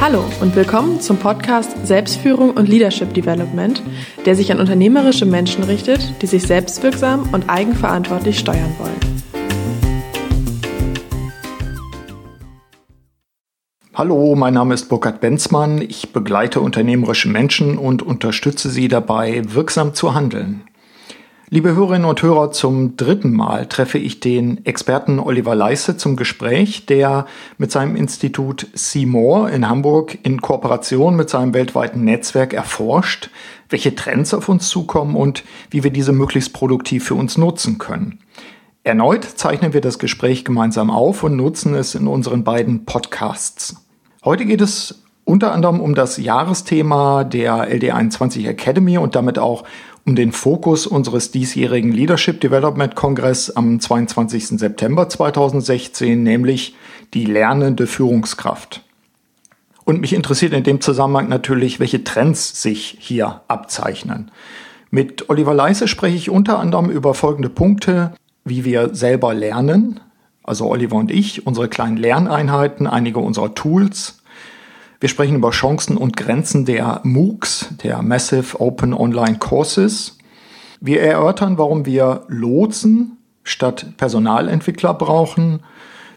Hallo und willkommen zum Podcast Selbstführung und Leadership Development, der sich an unternehmerische Menschen richtet, die sich selbstwirksam und eigenverantwortlich steuern wollen. Hallo, mein Name ist Burkhard Benzmann. Ich begleite unternehmerische Menschen und unterstütze sie dabei, wirksam zu handeln. Liebe Hörerinnen und Hörer, zum dritten Mal treffe ich den Experten Oliver Leisse zum Gespräch, der mit seinem Institut Seymour in Hamburg in Kooperation mit seinem weltweiten Netzwerk erforscht, welche Trends auf uns zukommen und wie wir diese möglichst produktiv für uns nutzen können. Erneut zeichnen wir das Gespräch gemeinsam auf und nutzen es in unseren beiden Podcasts. Heute geht es unter anderem um das Jahresthema der LD21 Academy und damit auch um den Fokus unseres diesjährigen Leadership Development Kongress am 22. September 2016, nämlich die lernende Führungskraft. Und mich interessiert in dem Zusammenhang natürlich, welche Trends sich hier abzeichnen. Mit Oliver Leise spreche ich unter anderem über folgende Punkte, wie wir selber lernen, also Oliver und ich, unsere kleinen Lerneinheiten, einige unserer Tools, wir sprechen über Chancen und Grenzen der MOOCs, der Massive Open Online Courses. Wir erörtern, warum wir Lotsen statt Personalentwickler brauchen.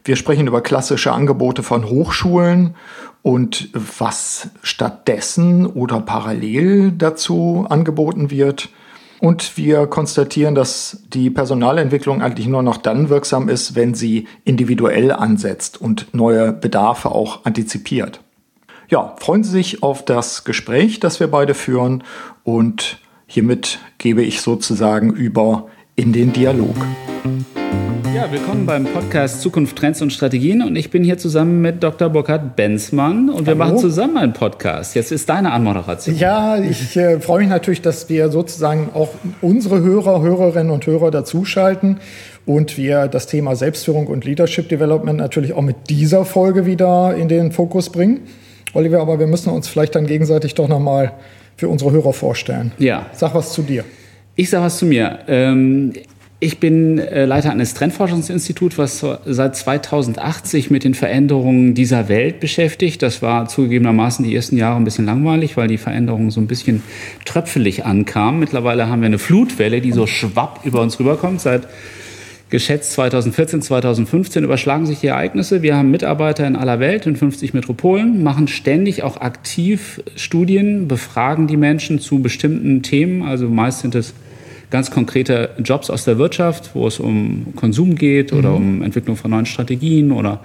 Wir sprechen über klassische Angebote von Hochschulen und was stattdessen oder parallel dazu angeboten wird. Und wir konstatieren, dass die Personalentwicklung eigentlich nur noch dann wirksam ist, wenn sie individuell ansetzt und neue Bedarfe auch antizipiert ja, freuen Sie sich auf das Gespräch, das wir beide führen und hiermit gebe ich sozusagen über in den Dialog. Ja, willkommen beim Podcast Zukunft, Trends und Strategien und ich bin hier zusammen mit Dr. Burkhard Benzmann und wir Hallo. machen zusammen einen Podcast. Jetzt ist deine Anmoderation. Ja, ich äh, freue mich natürlich, dass wir sozusagen auch unsere Hörer, Hörerinnen und Hörer dazuschalten und wir das Thema Selbstführung und Leadership Development natürlich auch mit dieser Folge wieder in den Fokus bringen. Oliver, aber wir müssen uns vielleicht dann gegenseitig doch nochmal für unsere Hörer vorstellen. Ja. Sag was zu dir. Ich sag was zu mir. Ähm, ich bin äh, Leiter eines Trendforschungsinstituts, was seit 2008 sich mit den Veränderungen dieser Welt beschäftigt. Das war zugegebenermaßen die ersten Jahre ein bisschen langweilig, weil die Veränderungen so ein bisschen tröpfelig ankamen. Mittlerweile haben wir eine Flutwelle, die so schwapp über uns rüberkommt. Seit geschätzt 2014, 2015 überschlagen sich die Ereignisse. Wir haben Mitarbeiter in aller Welt, in 50 Metropolen, machen ständig auch aktiv Studien, befragen die Menschen zu bestimmten Themen. Also meist sind es ganz konkrete Jobs aus der Wirtschaft, wo es um Konsum geht oder mhm. um Entwicklung von neuen Strategien oder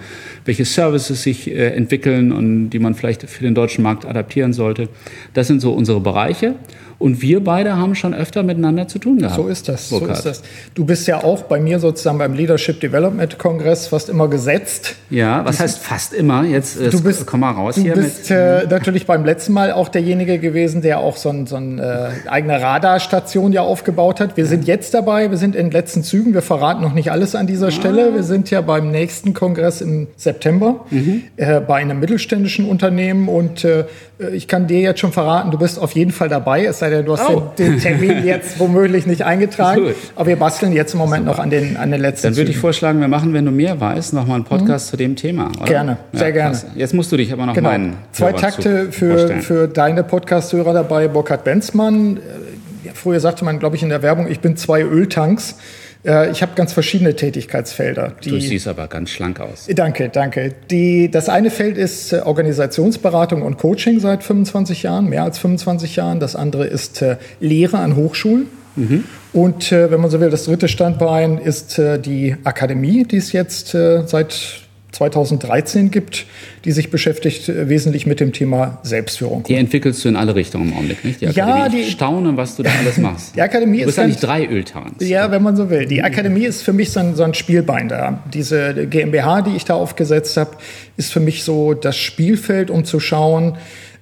welche Services sich äh, entwickeln und die man vielleicht für den deutschen Markt adaptieren sollte. Das sind so unsere Bereiche. Und wir beide haben schon öfter miteinander zu tun gehabt. So ist das. So ist das. Du bist ja auch bei mir sozusagen beim Leadership Development Kongress fast immer gesetzt. Ja, was heißt fast immer? Jetzt äh, du bist, komm mal raus du hier. Du bist äh, natürlich beim letzten Mal auch derjenige gewesen, der auch so, ein, so eine äh, eigene Radarstation ja aufgebaut hat. Wir sind jetzt dabei, wir sind in den letzten Zügen. Wir verraten noch nicht alles an dieser ah. Stelle. Wir sind ja beim nächsten Kongress im September mhm. äh, bei einem mittelständischen Unternehmen und äh, ich kann dir jetzt schon verraten, du bist auf jeden Fall dabei. Es sei denn, du hast oh. den, den, Termin jetzt womöglich nicht eingetragen. Aber wir basteln jetzt im Moment Super. noch an den, an den letzten Dann würde ich vorschlagen, wir machen, wenn du mehr weißt, nochmal einen Podcast mhm. zu dem Thema. Oder? Gerne, sehr ja, gerne. Jetzt musst du dich aber noch genau. meinen. Zwei Hörer Takte für, für deine Podcast-Hörer dabei. Burkhard Benzmann. Äh, früher sagte man, glaube ich, in der Werbung, ich bin zwei Öltanks. Äh, ich habe ganz verschiedene Tätigkeitsfelder. Du siehst aber ganz schlank aus. Danke, danke. Die, das eine Feld ist äh, Organisationsberatung und Coaching seit 25 Jahren, mehr als 25 Jahren. Das andere ist äh, Lehre an Hochschulen. Mhm. Und wenn man so will, das dritte Standbein ist die Akademie, die es jetzt seit 2013 gibt, die sich beschäftigt äh, wesentlich mit dem Thema Selbstführung. Die entwickelst du in alle Richtungen im Augenblick, nicht? Die Akademie. Ja, die, ich staune, was du da alles machst. Die Akademie du bist ist eigentlich drei Öltanks. Ja, wenn man so will. Die Akademie ist für mich so ein, so ein Spielbein da. Diese GmbH, die ich da aufgesetzt habe, ist für mich so das Spielfeld, um zu schauen,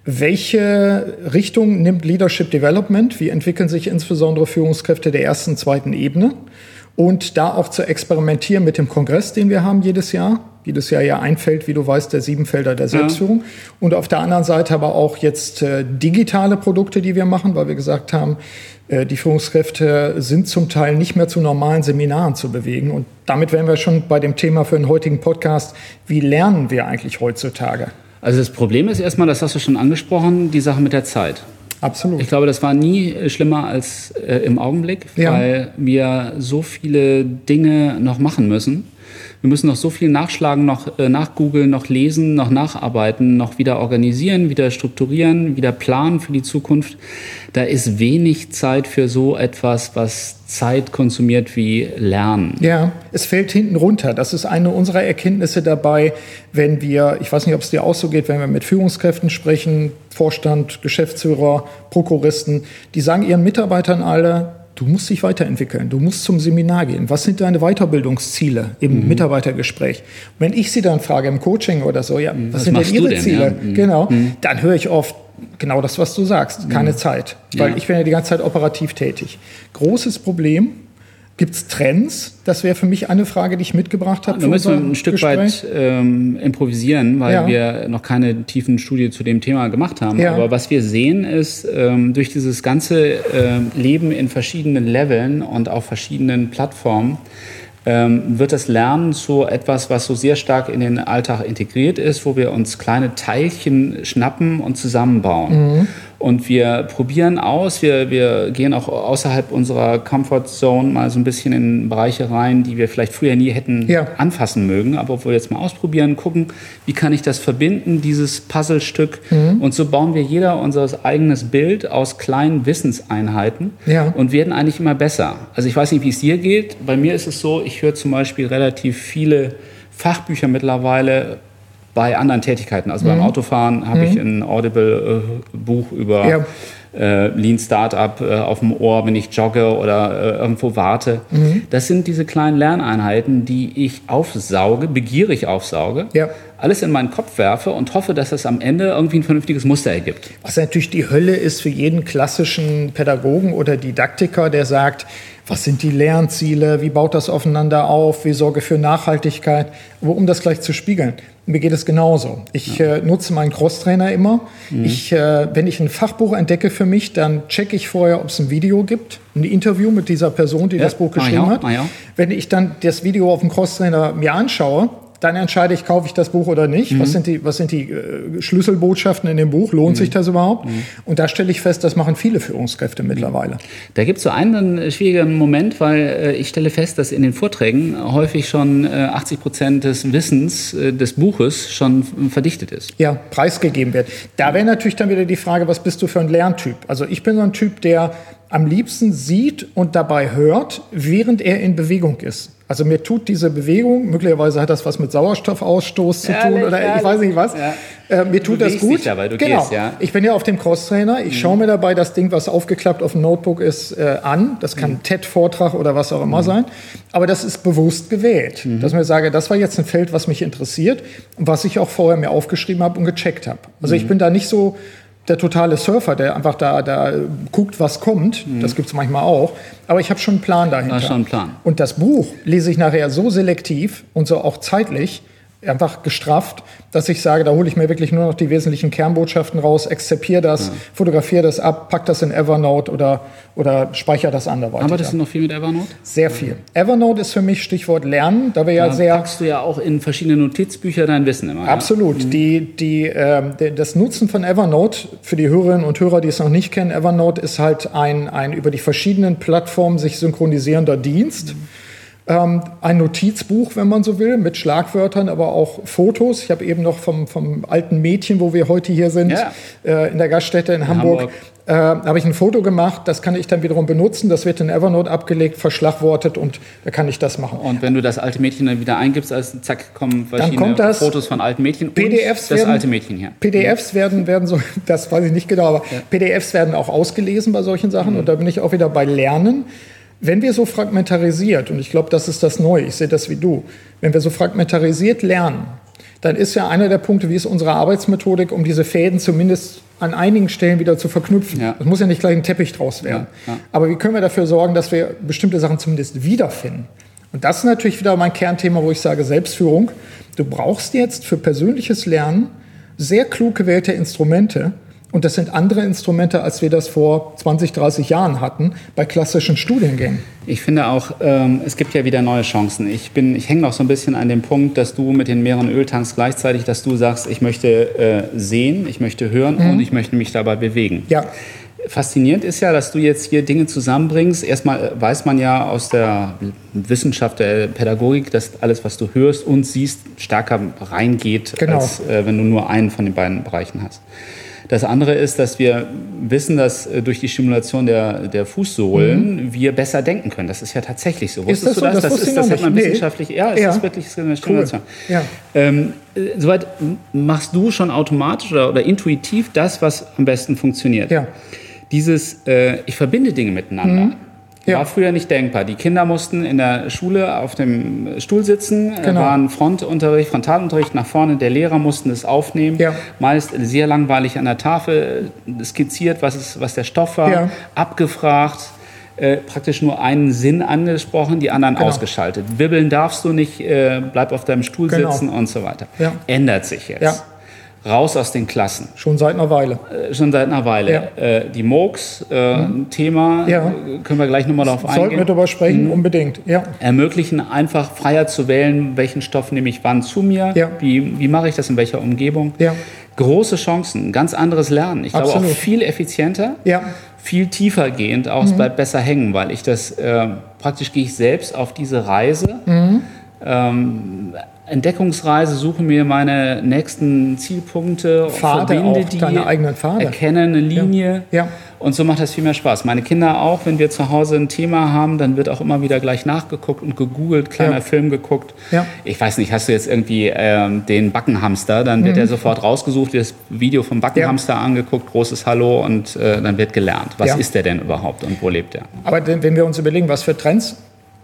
welche Richtung nimmt Leadership Development? Wie entwickeln sich insbesondere Führungskräfte der ersten, zweiten Ebene? Und da auch zu experimentieren mit dem Kongress, den wir haben jedes Jahr jedes Jahr ja einfällt, wie du weißt, der Siebenfelder der Selbstführung. Ja. Und auf der anderen Seite aber auch jetzt äh, digitale Produkte, die wir machen, weil wir gesagt haben, äh, die Führungskräfte sind zum Teil nicht mehr zu normalen Seminaren zu bewegen. Und damit wären wir schon bei dem Thema für den heutigen Podcast. Wie lernen wir eigentlich heutzutage? Also das Problem ist erstmal, das hast du schon angesprochen, die Sache mit der Zeit. Absolut. Ich glaube, das war nie schlimmer als äh, im Augenblick, Ja. weil wir so viele Dinge noch machen müssen. Wir müssen noch so viel nachschlagen, noch äh, nachgoogeln, noch lesen, noch nacharbeiten, noch wieder organisieren, wieder strukturieren, wieder planen für die Zukunft. Da ist wenig Zeit für so etwas, was Zeit konsumiert wie Lernen. Ja, es fällt hinten runter. Das ist eine unserer Erkenntnisse dabei, wenn wir, ich weiß nicht, ob es dir auch so geht, wenn wir mit Führungskräften sprechen, Vorstand, Geschäftsführer, Prokuristen, die sagen ihren Mitarbeitern alle, du musst dich weiterentwickeln, du musst zum Seminar gehen. Was sind deine Weiterbildungsziele im Mhm. Mitarbeitergespräch? Wenn ich sie dann frage im Coaching oder so, ja, was, Mhm. Was sind denn ihre denn, Ziele? ja? Mhm. Genau, dann höre ich oft genau das, was du sagst, keine Zeit, weil Ja. ich bin ja die ganze Zeit operativ tätig. Großes Problem, Gibt es Trends? Das wäre für mich eine Frage, die ich mitgebracht habe. Da müssen wir ein Stück Gespräch. weit ähm, improvisieren, weil Ja. wir noch keine tiefen Studie zu dem Thema gemacht haben. Ja. Aber was wir sehen ist, ähm, durch dieses ganze ähm, Leben in verschiedenen Leveln und auf verschiedenen Plattformen, ähm, wird das Lernen zu etwas, was so sehr stark in den Alltag integriert ist, wo wir uns kleine Teilchen schnappen und zusammenbauen. Und wir probieren aus, wir, wir gehen auch außerhalb unserer Comfort Zone mal so ein bisschen in Bereiche rein, die wir vielleicht früher nie hätten Ja. anfassen mögen, aber wo wir jetzt mal ausprobieren, gucken, wie kann ich das verbinden, dieses Puzzlestück. Mhm. Und so bauen wir jeder unser eigenes Bild aus kleinen Wissenseinheiten Ja. und werden eigentlich immer besser. Also ich weiß nicht, wie es dir geht. Bei mir ist es so, ich höre zum Beispiel relativ viele Fachbücher mittlerweile bei anderen Tätigkeiten. Also beim Autofahren habe ich ein Audible-Buch über Mhm. Ja. äh, Lean Startup äh, auf dem Ohr, wenn ich jogge oder äh, irgendwo warte. Mhm. Das sind diese kleinen Lerneinheiten, die ich aufsauge, begierig aufsauge, Ja. alles in meinen Kopf werfe und hoffe, dass es am Ende irgendwie ein vernünftiges Muster ergibt. Was natürlich die Hölle ist für jeden klassischen Pädagogen oder Didaktiker, der sagt, was sind die Lernziele, wie baut das aufeinander auf, wie sorge für Nachhaltigkeit. Aber um das gleich zu spiegeln, mir geht es genauso. Ich äh, nutze meinen Crosstrainer immer. Ich, äh, wenn ich ein Fachbuch entdecke für mich, dann checke ich vorher, ob es ein Video gibt, ein Interview mit dieser Person, die das Buch geschrieben auch, hat. mach ich auch. Wenn ich dann das Video auf dem Crosstrainer mir anschaue, dann entscheide ich, kaufe ich das Buch oder nicht. Mhm. Was sind die, was sind die äh, Schlüsselbotschaften in dem Buch? Lohnt sich das überhaupt? Mhm. Und da stelle ich fest, das machen viele Führungskräfte mittlerweile. Da gibt es so einen äh, schwierigen Moment, weil äh, ich stelle fest, dass in den Vorträgen häufig schon äh, 80 Prozent des Wissens äh, des Buches schon verdichtet ist. Ja, preisgegeben wird. Da wäre natürlich dann wieder die Frage, was bist du für ein Lerntyp? Also ich bin so ein Typ, der am liebsten sieht und dabei hört, während er in Bewegung ist. Also mir tut diese Bewegung, möglicherweise hat das was mit Sauerstoffausstoß zu tun Ehrlich, oder ich ehrlich. weiß nicht was. Ja. Äh, mir tut das gut. dich dabei, du genau. gehst, ja. Ich bin ja auf dem Crosstrainer. Ich schaue mir dabei das Ding, was aufgeklappt auf dem Notebook ist, äh, an. Das kann ein TED-Vortrag oder was auch immer sein. Aber das ist bewusst gewählt. Dass ich mir sage, das war jetzt ein Feld, was mich interessiert und was ich auch vorher mir aufgeschrieben habe und gecheckt habe. Also ich bin da nicht so der totale Surfer, der einfach da, da guckt, was kommt. Das gibt es manchmal auch. Aber ich habe schon einen Plan dahinter. Da ist schon ein Plan. Und das Buch lese ich nachher so selektiv und so auch zeitlich, einfach gestrafft, dass ich sage, da hole ich mir wirklich nur noch die wesentlichen Kernbotschaften raus, exzipiere das, fotografiere das ab, pack das in Evernote oder, oder speichere das anderweitig Arbeitest du ab. noch viel mit Evernote? Sehr viel. Evernote ist für mich Stichwort Lernen, da wir ja Da sehr... packst du ja auch in verschiedene Notizbücher dein Wissen immer. ja? Absolut. Die, die, ähm, der- das Nutzen von Evernote für die Hörerinnen und Hörer, die es noch nicht kennen, Evernote ist halt ein, ein über die verschiedenen Plattformen sich synchronisierender Dienst. Ähm, ein Notizbuch, wenn man so will, mit Schlagwörtern, aber auch Fotos. Ich habe eben noch vom, vom alten Mädchen, wo wir heute hier sind, Ja. äh, in der Gaststätte in, Hamburg, Hamburg. Äh, habe ich ein Foto gemacht. Das kann ich dann wiederum benutzen. Das wird in Evernote abgelegt, verschlagwortet und da kann ich das machen. Und wenn du das alte Mädchen dann wieder eingibst, also zack, kommen verschiedene kommt das- Fotos von alten Mädchen PDFs und das werden- alte Mädchen hier. PDFs werden, werden so, das weiß ich nicht genau, aber PDFs werden auch ausgelesen bei solchen Sachen und da bin ich auch wieder bei Lernen. Wenn wir so fragmentarisiert, und ich glaube, das ist das Neue, ich sehe das wie du, wenn wir so fragmentarisiert lernen, dann ist ja einer der Punkte, wie ist unsere Arbeitsmethodik, um diese Fäden zumindest an einigen Stellen wieder zu verknüpfen. Ja. Es muss ja nicht gleich ein Teppich draus werden. Ja, ja. Aber wie können wir dafür sorgen, dass wir bestimmte Sachen zumindest wiederfinden? Und das ist natürlich wieder mein Kernthema, wo ich sage Selbstführung. Du brauchst jetzt für persönliches Lernen sehr klug gewählte Instrumente, Und das sind andere Instrumente, als wir das vor 20, 30 Jahren hatten bei klassischen Studiengängen. Ich finde auch, ähm, es gibt ja wieder neue Chancen. Ich, bin, ich hänge noch so ein bisschen an dem Punkt, dass du mit den mehreren Öltanks gleichzeitig, dass du sagst, ich möchte äh, sehen, ich möchte hören mhm. und ich möchte mich dabei bewegen. Ja. Faszinierend ist ja, dass du jetzt hier Dinge zusammenbringst. Erstmal weiß man ja aus der Wissenschaft der Pädagogik, dass alles, was du hörst und siehst, stärker reingeht, genau. als äh, wenn du nur einen von den beiden Bereichen hast. Das andere ist, dass wir wissen, dass äh, durch die Stimulation der, der Fußsohlen mhm. wir besser denken können. Das ist ja tatsächlich so. Wusstest ist das du das? Das, das, ist, das hat man nee. wissenschaftlich. Ja, es ja. ist wirklich eine Stimulation. Cool. Ja. Ähm, äh, soweit machst du schon automatisch oder, oder, intuitiv das, was am besten funktioniert. Ja. Dieses, äh, ich verbinde Dinge miteinander. Mhm. Ja. War früher nicht denkbar. Die Kinder mussten in der Schule auf dem Stuhl sitzen, genau. waren Frontunterricht, Frontalunterricht nach vorne. Der Lehrer mussten es aufnehmen. Ja. Meist sehr langweilig an der Tafel skizziert, was, ist, was der Stoff war, ja. abgefragt. Äh, praktisch nur einen Sinn angesprochen, die anderen genau. ausgeschaltet. Wibbeln darfst du nicht, äh, bleib auf deinem Stuhl genau. sitzen und so weiter. Ändert sich jetzt raus aus den Klassen. Schon seit einer Weile. Äh, schon seit einer Weile. Ja. Äh, die MOOCs, äh, mhm. Thema, ja. können wir gleich nochmal darauf eingehen. Sollten wir darüber sprechen, mhm. unbedingt. Ja. Ermöglichen einfach freier zu wählen, welchen Stoff nehme ich wann zu mir, ja. wie, wie mache ich das in welcher Umgebung. Ja. Große Chancen, ganz anderes Lernen. Ich Absolut. glaube auch viel effizienter. Ja viel tiefer gehend auch, mhm. es bleibt besser hängen, weil ich das äh, praktisch gehe ich selbst auf diese Reise. Ähm, Entdeckungsreise, suche mir meine nächsten Zielpunkte, Pfade verbinde auch, die, deine eigenen Pfade. erkenne eine Linie. Ja. ja. Und so macht das viel mehr Spaß. Meine Kinder auch, wenn wir zu Hause ein Thema haben, dann wird auch immer wieder gleich nachgeguckt und gegoogelt, kleiner ja. Film geguckt. Ja. Ich weiß nicht, hast du jetzt irgendwie ähm, den Backenhamster, dann wird mhm. er sofort rausgesucht, das Video vom Backenhamster ja. angeguckt, großes Hallo und äh, dann wird gelernt. Was ist der denn überhaupt und wo lebt er? Aber wenn wir uns überlegen, was für Trends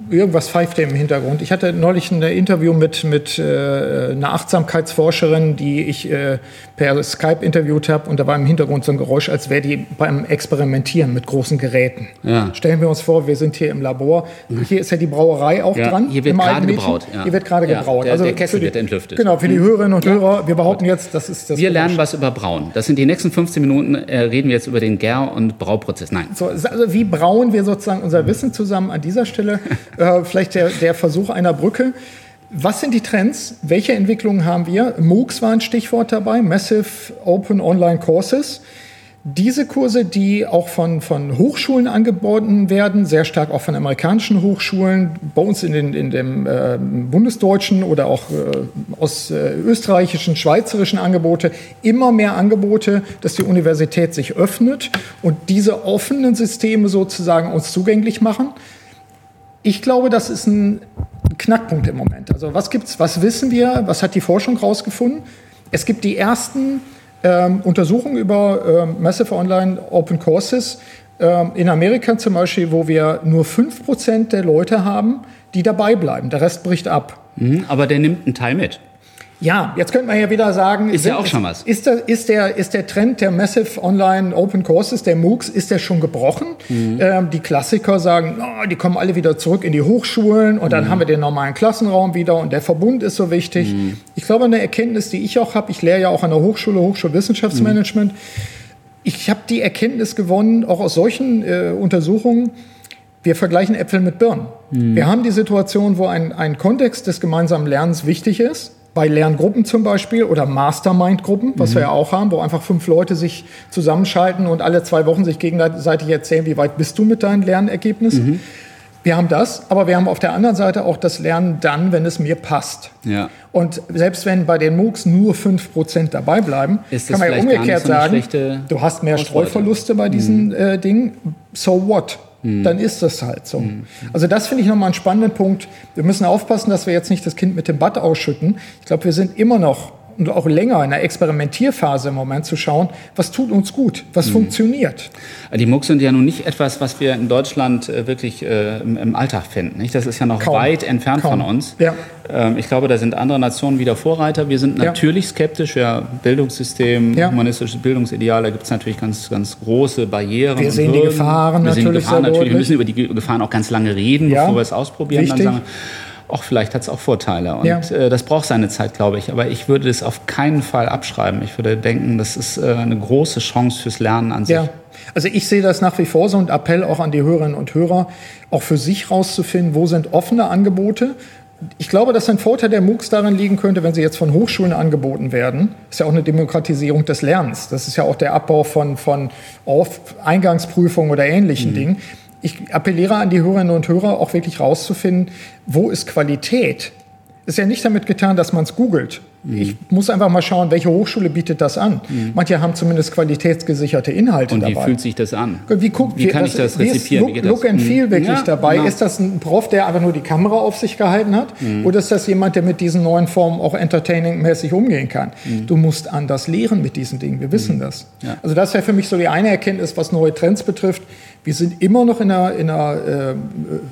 Irgendwas pfeift im Hintergrund. Ich hatte neulich ein Interview mit, mit äh, einer Achtsamkeitsforscherin, die ich äh, per Skype interviewt habe. Und da war im Hintergrund so ein Geräusch, als wäre die beim Experimentieren mit großen Geräten. Ja. Stellen wir uns vor, wir sind hier im Labor. Hier ist ja die Brauerei auch ja, dran. Hier wird gerade gebraut. Ja. Hier wird gerade gebraut. Der, also der Kessel die, wird entlüftet. Genau, für die Hörerinnen und Hörer, wir behaupten jetzt, das ist das. Wir lernen was über Brauen. Das sind die nächsten 15 Minuten, äh, reden wir jetzt über den Gär- und Brauprozess. Nein. So, also wie brauen wir sozusagen unser Wissen zusammen an dieser Stelle? äh, vielleicht der der Versuch einer Brücke. Was sind die Trends? Welche Entwicklungen haben wir? MOOCs war ein Stichwort dabei, Massive Open Online Courses. Diese Kurse, die auch von, von Hochschulen angeboten werden, sehr stark auch von amerikanischen Hochschulen, bei uns in, den, in dem äh, bundesdeutschen oder auch äh, aus äh, österreichischen, schweizerischen Angebote, immer mehr Angebote, dass die Universität sich öffnet und diese offenen Systeme sozusagen uns zugänglich machen. Ich glaube, das ist ein Knackpunkt im Moment. Also was gibt's, was wissen wir, was hat die Forschung herausgefunden? Es gibt die ersten ähm, Untersuchungen über ähm, Massive Online Open Courses ähm, in Amerika zum Beispiel, wo wir nur 5% der Leute haben, die dabei bleiben. Der Rest bricht ab. Mhm, aber der nimmt einen Teil mit. Ja, jetzt könnte man ja wieder sagen, ist ja auch schon was. Ist der, ist, der, ist der Trend der Massive Online Open Courses, der MOOCs, ist der schon gebrochen? Mhm. Ähm, die Klassiker sagen, oh, die kommen alle wieder zurück in die Hochschulen und dann mhm. haben wir den normalen Klassenraum wieder und der Verbund ist so wichtig. Mhm. Ich glaube, eine Erkenntnis, die ich auch habe, ich lehre ja auch an der Hochschule Hochschulwissenschaftsmanagement, mhm. ich habe die Erkenntnis gewonnen, auch aus solchen äh, Untersuchungen, wir vergleichen Äpfel mit Birnen. Mhm. Wir haben die Situation, wo ein, ein Kontext des gemeinsamen Lernens wichtig ist bei Lerngruppen zum Beispiel oder Mastermind-Gruppen, was mhm. wir ja auch haben, wo einfach fünf Leute sich zusammenschalten und alle zwei Wochen sich gegenseitig erzählen, wie weit bist du mit deinen Lernergebnissen. Mhm. Wir haben das, aber wir haben auf der anderen Seite auch das Lernen dann, wenn es mir passt. Ja. Und selbst wenn bei den MOOCs nur 5% dabei bleiben, kann man ja umgekehrt so sagen, du hast mehr Streuverluste bei diesen mhm. äh, Dingen. So what? Mhm. dann ist das halt so. Mhm. Also das finde ich nochmal einen spannenden Punkt. Wir müssen aufpassen, dass wir jetzt nicht das Kind mit dem Bad ausschütten. Ich glaube, wir sind immer noch und auch länger in der Experimentierphase im Moment zu schauen, was tut uns gut, was mhm. funktioniert. Die MOOCs sind ja nun nicht etwas, was wir in Deutschland äh, wirklich äh, im, Alltag finden. Nicht? Das ist ja noch Kaum. weit entfernt Kaum. von uns. Ja. Ähm, ich glaube, da sind andere Nationen wieder Vorreiter. Wir sind natürlich ja. skeptisch. Ja, Bildungssystem, ja. humanistisches Bildungsideal, da gibt es natürlich ganz, ganz große Barrieren. Wir sehen Hürden. die Gefahren wir natürlich. Gefahren natürlich. Wir müssen über die Gefahren auch ganz lange reden, bevor wir es ausprobieren. Dann sagen auch vielleicht hat es auch Vorteile. Und ja. äh, das braucht seine Zeit, glaube ich. Aber ich würde das auf keinen Fall abschreiben. Ich würde denken, das ist äh, eine große Chance fürs Lernen an sich. Ja. Also ich sehe das nach wie vor so ein Appell auch an die Hörerinnen und Hörer, auch für sich rauszufinden, wo sind offene Angebote, ich glaube, dass ein Vorteil der MOOCs darin liegen könnte, wenn sie jetzt von Hochschulen angeboten werden. Das ist ja auch eine Demokratisierung des Lernens. Das ist ja auch der Abbau von, von Eingangsprüfungen oder ähnlichen mhm. Dingen. Ich appelliere an die Hörerinnen und Hörer, auch wirklich rauszufinden, wo ist Qualität? ist ja nicht damit getan, dass man es googelt. Mhm. Ich muss einfach mal schauen, welche Hochschule bietet das an. Mhm. Manche haben zumindest qualitätsgesicherte Inhalte Und dabei. wie fühlt sich das an? Wie, guckt, wie kann das, ich das rezipieren? Look, look and feel mhm. wirklich ja, dabei. Genau. Ist das ein Prof, der einfach nur die Kamera auf sich gehalten hat? Mhm. Oder ist das jemand, der mit diesen neuen Formen auch entertaining-mäßig umgehen kann? Mhm. Du musst anders lehren mit diesen Dingen. Wir wissen mhm. das. Ja. Also das wäre für mich so die eine Erkenntnis, was neue Trends betrifft. Wir sind immer noch in einer, in einer äh,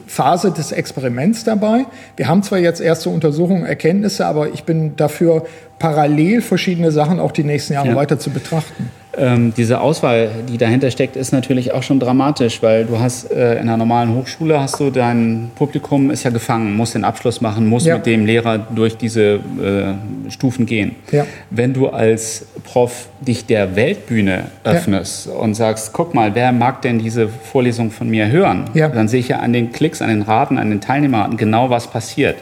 Phase des Experiments dabei. Wir haben zwar jetzt erste Untersuchungen, Erkenntnisse, aber ich bin dafür, parallel verschiedene Sachen auch die nächsten Jahre ja. weiter zu betrachten ähm, diese Auswahl, die dahinter steckt, ist natürlich auch schon dramatisch, weil du hast äh, in einer normalen Hochschule hast du dein Publikum ist ja gefangen, muss den Abschluss machen, muss ja. mit dem Lehrer durch diese äh, Stufen gehen. Ja. Wenn du als Prof dich der Weltbühne öffnest ja. und sagst, guck mal, wer mag denn diese Vorlesung von mir hören? Dann sehe ich ja an den Klicks, an den Raten, an den Teilnehmern genau, was passiert.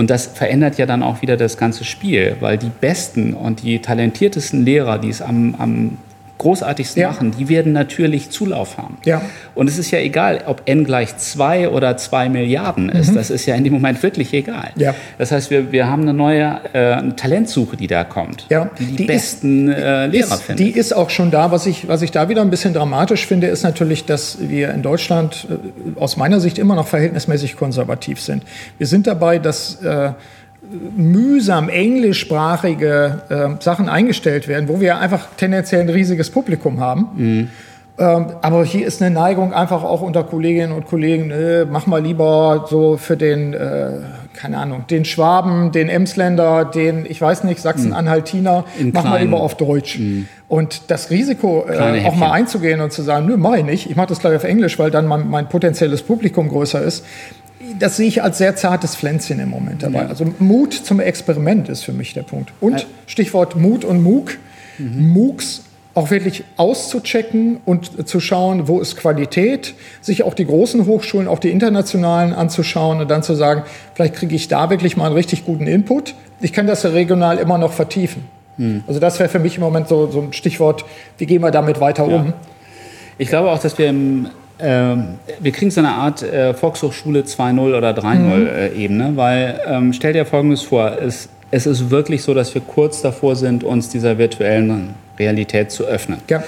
Und das verändert ja dann auch wieder das ganze Spiel, weil die besten und die talentiertesten Lehrer, die es am, am großartigsten ja. machen, die werden natürlich Zulauf haben. Ja. Und es ist ja egal, ob n gleich 2 oder 2 Milliarden ist. Mhm. Das ist ja in dem Moment wirklich egal. Ja. Das heißt, wir, wir haben eine neue äh, Talentsuche, die da kommt, ja. die die, die besten ist, äh, Lehrer ist, findet. Die ist auch schon da. Was ich, was ich da wieder ein bisschen dramatisch finde, ist natürlich, dass wir in Deutschland äh, aus meiner Sicht immer noch verhältnismäßig konservativ sind. Wir sind dabei, dass äh, mühsam englischsprachige äh, Sachen eingestellt werden, wo wir einfach tendenziell ein riesiges Publikum haben. Mhm. Ähm, aber hier ist eine Neigung einfach auch unter Kolleginnen und Kollegen, äh, mach mal lieber so für den, äh, keine Ahnung, den Schwaben, den Emsländer, den, ich weiß nicht, Sachsen-Anhaltiner, mhm. mach mal lieber auf Deutsch. Mhm. Und das Risiko, äh, auch mal einzugehen und zu sagen, nö, mach ich nicht, ich mache das gleich auf Englisch, weil dann mein, mein potenzielles Publikum größer ist, das sehe ich als sehr zartes Pflänzchen im Moment dabei. Also Mut zum Experiment ist für mich der Punkt. Und Stichwort Mut und MOOC. Mhm. MOOCs auch wirklich auszuchecken und zu schauen, wo ist Qualität, sich auch die großen Hochschulen, auch die internationalen anzuschauen und dann zu sagen, vielleicht kriege ich da wirklich mal einen richtig guten Input. Ich kann das ja regional immer noch vertiefen. Mhm. Also das wäre für mich im Moment so, so ein Stichwort, wie gehen wir damit weiter ja. um? Ich glaube auch, dass wir im ähm, wir kriegen so eine Art äh, Volkshochschule 2.0 oder 3.0 mhm. äh, Ebene, weil ähm, stell dir Folgendes vor, es, es ist wirklich so, dass wir kurz davor sind, uns dieser virtuellen Realität zu öffnen. Ja.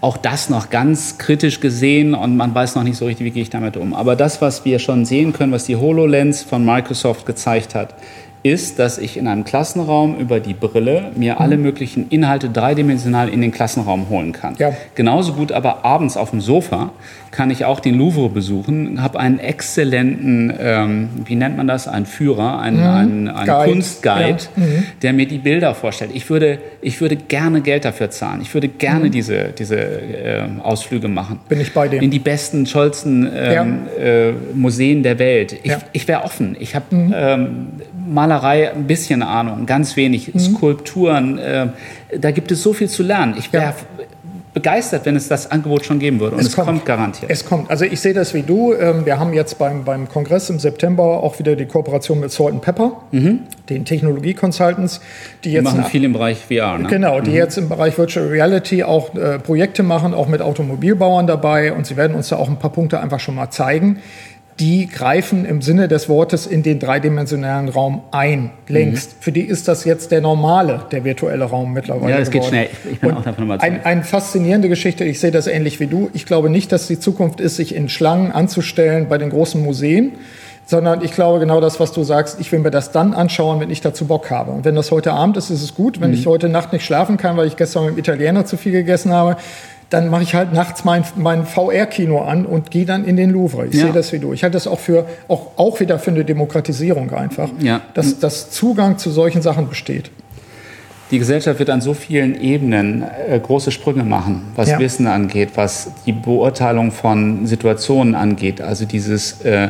Auch das noch ganz kritisch gesehen und man weiß noch nicht so richtig, wie gehe ich damit um. Aber das, was wir schon sehen können, was die HoloLens von Microsoft gezeigt hat, ist, dass ich in einem Klassenraum über die Brille mir alle mhm. möglichen Inhalte dreidimensional in den Klassenraum holen kann. Ja. Genauso gut aber abends auf dem Sofa kann ich auch den Louvre besuchen, habe einen exzellenten, ähm, wie nennt man das, einen Führer, einen, mhm. einen, einen Kunstguide, ja. mhm. der mir die Bilder vorstellt. Ich würde, ich würde gerne Geld dafür zahlen. Ich würde gerne mhm. diese, diese äh, Ausflüge machen. Bin ich bei dir. In die besten, tollsten ähm, ja. äh, Museen der Welt. Ich, ich wäre offen. Ich habe mhm. ähm, Malerei ein bisschen Ahnung, ganz wenig. Mhm. Skulpturen, äh, da gibt es so viel zu lernen. Ich wäre begeistert, wenn es das Angebot schon geben würde. Und es, es kommt. kommt. garantiert. Es kommt. Also ich sehe das wie du. Ähm, wir haben jetzt beim, beim Kongress im September auch wieder die Kooperation mit Salt Pepper, mhm. den Technologie-Consultants, die jetzt... Die machen viel im Bereich VR, ne? Genau, die mhm. jetzt im Bereich Virtual Reality auch äh, Projekte machen, auch mit Automobilbauern dabei. Und sie werden uns da auch ein paar Punkte einfach schon mal zeigen die greifen im Sinne des Wortes in den dreidimensionalen Raum ein, längst. Mhm. Für die ist das jetzt der normale, der virtuelle Raum mittlerweile. Ja, es geht schnell. Ich bin auch davon überzeugt. Ein, eine faszinierende Geschichte, ich sehe das ähnlich wie du. Ich glaube nicht, dass die Zukunft ist, sich in Schlangen anzustellen bei den großen Museen, sondern ich glaube genau das, was du sagst, ich will mir das dann anschauen, wenn ich dazu Bock habe. Und wenn das heute Abend ist, ist es gut. Wenn mhm. ich heute Nacht nicht schlafen kann, weil ich gestern mit dem Italiener zu viel gegessen habe, dann mache ich halt nachts mein, mein VR-Kino an und gehe dann in den Louvre. Ich ja. sehe das wie du. Ich halte das auch für auch, auch wieder für eine Demokratisierung einfach, ja. dass, dass Zugang zu solchen Sachen besteht. Die Gesellschaft wird an so vielen Ebenen äh, große Sprünge machen, was ja. Wissen angeht, was die Beurteilung von Situationen angeht. Also dieses äh,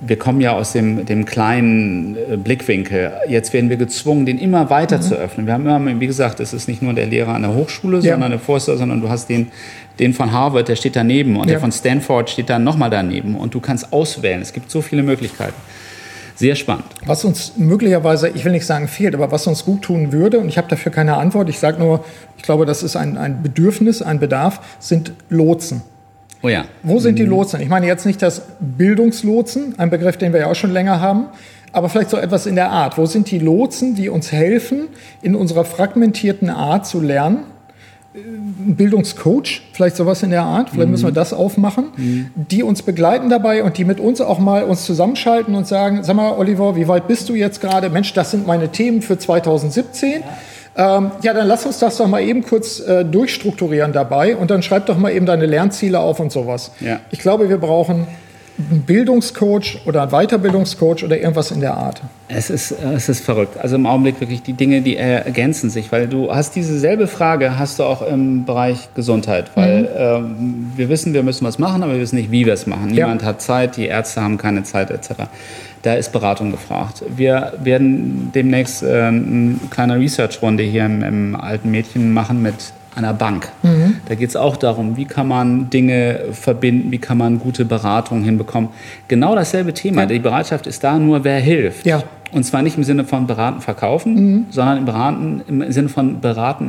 wir kommen ja aus dem, dem kleinen äh, Blickwinkel. Jetzt werden wir gezwungen, den immer weiter mhm. zu öffnen. Wir haben immer, wie gesagt, es ist nicht nur der Lehrer an der Hochschule, ja. sondern der Forster, sondern du hast den, den von Harvard, der steht daneben und ja. der von Stanford steht dann nochmal daneben und du kannst auswählen. Es gibt so viele Möglichkeiten. Sehr spannend. Was uns möglicherweise, ich will nicht sagen fehlt, aber was uns gut tun würde, und ich habe dafür keine Antwort, ich sage nur, ich glaube, das ist ein, ein Bedürfnis, ein Bedarf, sind Lotsen. Oh ja. Wo sind die mhm. Lotsen? Ich meine jetzt nicht das Bildungslotsen, ein Begriff, den wir ja auch schon länger haben, aber vielleicht so etwas in der Art. Wo sind die Lotsen, die uns helfen, in unserer fragmentierten Art zu lernen? Ein Bildungscoach, vielleicht sowas in der Art, vielleicht mhm. müssen wir das aufmachen, mhm. die uns begleiten dabei und die mit uns auch mal uns zusammenschalten und sagen, sag mal, Oliver, wie weit bist du jetzt gerade? Mensch, das sind meine Themen für 2017. Ja. Ähm, ja, dann lass uns das doch mal eben kurz äh, durchstrukturieren dabei und dann schreib doch mal eben deine Lernziele auf und sowas. Ja. Ich glaube, wir brauchen einen Bildungscoach oder einen Weiterbildungscoach oder irgendwas in der Art. Es ist, es ist verrückt. Also im Augenblick wirklich die Dinge, die ergänzen sich, weil du hast diese selbe Frage, hast du auch im Bereich Gesundheit, weil mhm. ähm, wir wissen, wir müssen was machen, aber wir wissen nicht, wie wir es machen. Niemand ja. hat Zeit, die Ärzte haben keine Zeit etc da ist Beratung gefragt. Wir werden demnächst äh, eine kleine Research-Runde hier im, im, Alten Mädchen machen mit einer Bank. Mhm. Da geht es auch darum, wie kann man Dinge verbinden, wie kann man gute Beratung hinbekommen. Genau dasselbe Thema. Ja. Die Bereitschaft ist da nur, wer hilft. Ja. Und zwar nicht im Sinne von beraten, verkaufen, mhm. sondern im, beraten, im Sinne von beraten,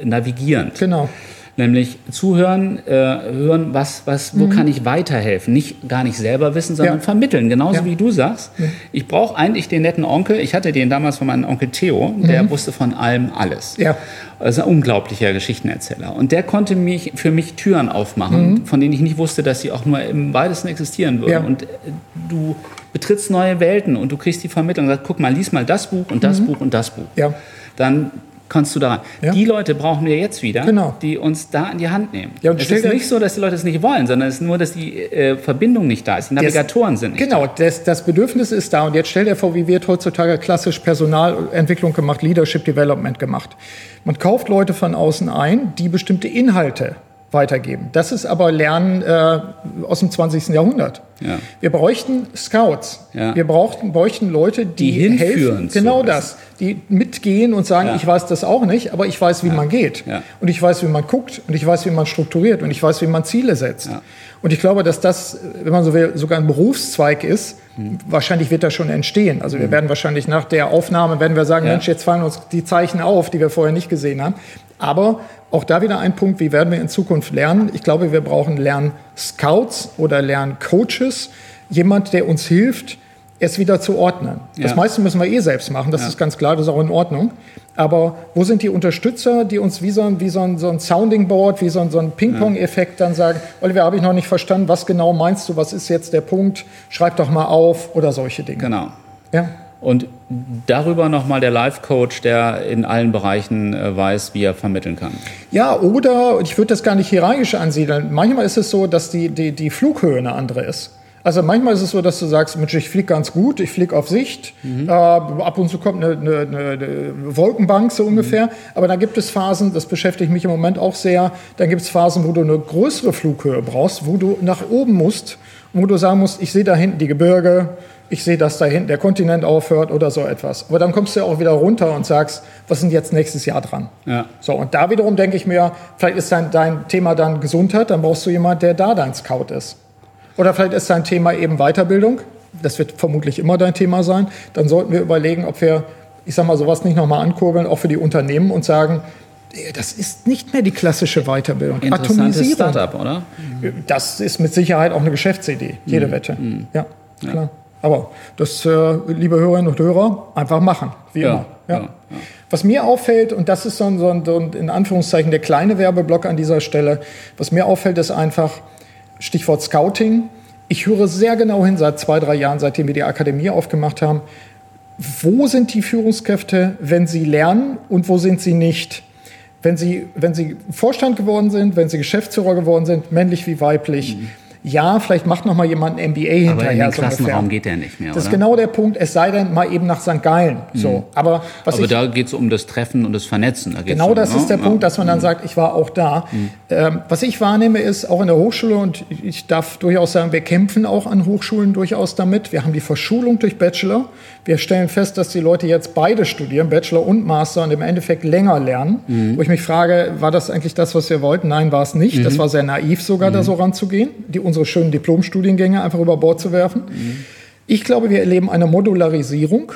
im, navigieren. Genau nämlich zuhören, äh, hören, was, was, wo mhm. kann ich weiterhelfen? Nicht gar nicht selber wissen, sondern ja. vermitteln. Genauso ja. wie du sagst. Ja. Ich brauche eigentlich den netten Onkel. Ich hatte den damals von meinem Onkel Theo, der mhm. wusste von allem alles. Ja. Das ist ein unglaublicher Geschichtenerzähler. Und der konnte mich, für mich Türen aufmachen, mhm. von denen ich nicht wusste, dass sie auch nur im weitesten existieren würden. Und äh, du betrittst neue Welten und du kriegst die Vermittlung und sagst, guck mal, lies mal das Buch und das mhm. Buch und das Buch. Ja. Dann kannst du daran. Ja. Die Leute brauchen wir jetzt wieder, genau. die uns da in die Hand nehmen. Ja, und es ist nicht so, dass die Leute es nicht wollen, sondern es ist nur, dass die äh, Verbindung nicht da ist. Die Navigatoren das, sind nicht genau, da. Genau, das, das Bedürfnis ist da. Und jetzt stell dir vor, wie wird heutzutage klassisch Personalentwicklung gemacht, Leadership Development gemacht. Man kauft Leute von außen ein, die bestimmte Inhalte weitergeben. Das ist aber Lernen äh, aus dem 20. Jahrhundert. Ja. Wir bräuchten Scouts. Ja. Wir brauchten, bräuchten Leute, die, die helfen. Genau das. Die mitgehen und sagen, ja. ich weiß das auch nicht, aber ich weiß, wie man geht. Und ich weiß, wie man guckt. Und ich weiß, wie man strukturiert. Und ich weiß, wie man Ziele setzt. Und ich glaube, dass das, wenn man so will, sogar ein Berufszweig ist, mhm. wahrscheinlich wird das schon entstehen. Also wir mhm. werden wahrscheinlich nach der Aufnahme, werden wir sagen, Mensch, jetzt fallen uns die Zeichen auf, die wir vorher nicht gesehen haben. Aber auch da wieder ein Punkt, wie werden wir in Zukunft lernen? Ich glaube, wir brauchen Lernscouts oder Lerncoaches, jemand, der uns hilft, es wieder zu ordnen. Ja. Das meiste müssen wir eh selbst machen, das ja. ist ganz klar, das ist auch in Ordnung. Aber wo sind die Unterstützer, die uns wie so ein, wie so ein, so ein Sounding Board, wie so ein, so ein Ping-Pong-Effekt dann sagen, Oliver, habe ich noch nicht verstanden, was genau meinst du, was ist jetzt der Punkt, schreib doch mal auf oder solche Dinge. Genau. Ja. Und darüber nochmal der Life-Coach, der in allen Bereichen äh, weiß, wie er vermitteln kann. Ja, oder ich würde das gar nicht hierarchisch ansiedeln. Manchmal ist es so, dass die, die, die Flughöhe eine andere ist. Also manchmal ist es so, dass du sagst, Mensch, ich fliege ganz gut, ich fliege auf Sicht. Mhm. Äh, ab und zu kommt eine, eine, eine Wolkenbank so ungefähr. Mhm. Aber dann gibt es Phasen, das beschäftigt mich im Moment auch sehr, dann gibt es Phasen, wo du eine größere Flughöhe brauchst, wo du nach oben musst, wo du sagen musst, ich sehe da hinten die Gebirge, ich sehe, dass da hinten der Kontinent aufhört oder so etwas. Aber dann kommst du ja auch wieder runter und sagst, was sind jetzt nächstes Jahr dran? Ja. So, und da wiederum denke ich mir, vielleicht ist dein, dein Thema dann Gesundheit, dann brauchst du jemanden, der da dein Scout ist. Oder vielleicht ist dein Thema eben Weiterbildung. Das wird vermutlich immer dein Thema sein. Dann sollten wir überlegen, ob wir, ich sag mal, sowas nicht nochmal ankurbeln, auch für die Unternehmen und sagen, das ist nicht mehr die klassische Weiterbildung. Interessantes Startup, oder? Das ist mit Sicherheit auch eine Geschäftsidee, jede mhm. Wette. Mhm. Ja, klar. Ja. Aber das, äh, liebe Hörerinnen und Hörer, einfach machen, wie ja, immer. Ja. Ja, was mir auffällt, und das ist so ein, so ein, in Anführungszeichen der kleine Werbeblock an dieser Stelle, was mir auffällt, ist einfach Stichwort Scouting. Ich höre sehr genau hin seit zwei, drei Jahren, seitdem wir die Akademie aufgemacht haben, wo sind die Führungskräfte, wenn sie lernen und wo sind sie nicht? Wenn sie, wenn sie Vorstand geworden sind, wenn sie Geschäftsführer geworden sind, männlich wie weiblich. Mhm Ja, vielleicht macht noch mal jemand ein MBA hinterher. Aber in den Klassenraum geht der nicht mehr, Das ist genau der Punkt, es sei denn mal eben nach St. Gallen. Mhm. So. Aber, was Aber ich, da geht es um das Treffen und das Vernetzen. Da genau um, das ne? ist der ja. Punkt, dass man dann mhm. sagt, ich war auch da. Mhm. Ähm, was ich wahrnehme, ist auch in der Hochschule, und ich darf durchaus sagen, wir kämpfen auch an Hochschulen durchaus damit. Wir haben die Verschulung durch Bachelor. Wir stellen fest, dass die Leute jetzt beide studieren, Bachelor und Master, und im Endeffekt länger lernen. Mhm. Wo ich mich frage, war das eigentlich das, was wir wollten? Nein, war es nicht. Mhm. Das war sehr naiv sogar, mhm. da so ranzugehen, die, unsere schönen Diplomstudiengänge einfach über Bord zu werfen. Mhm. Ich glaube, wir erleben eine Modularisierung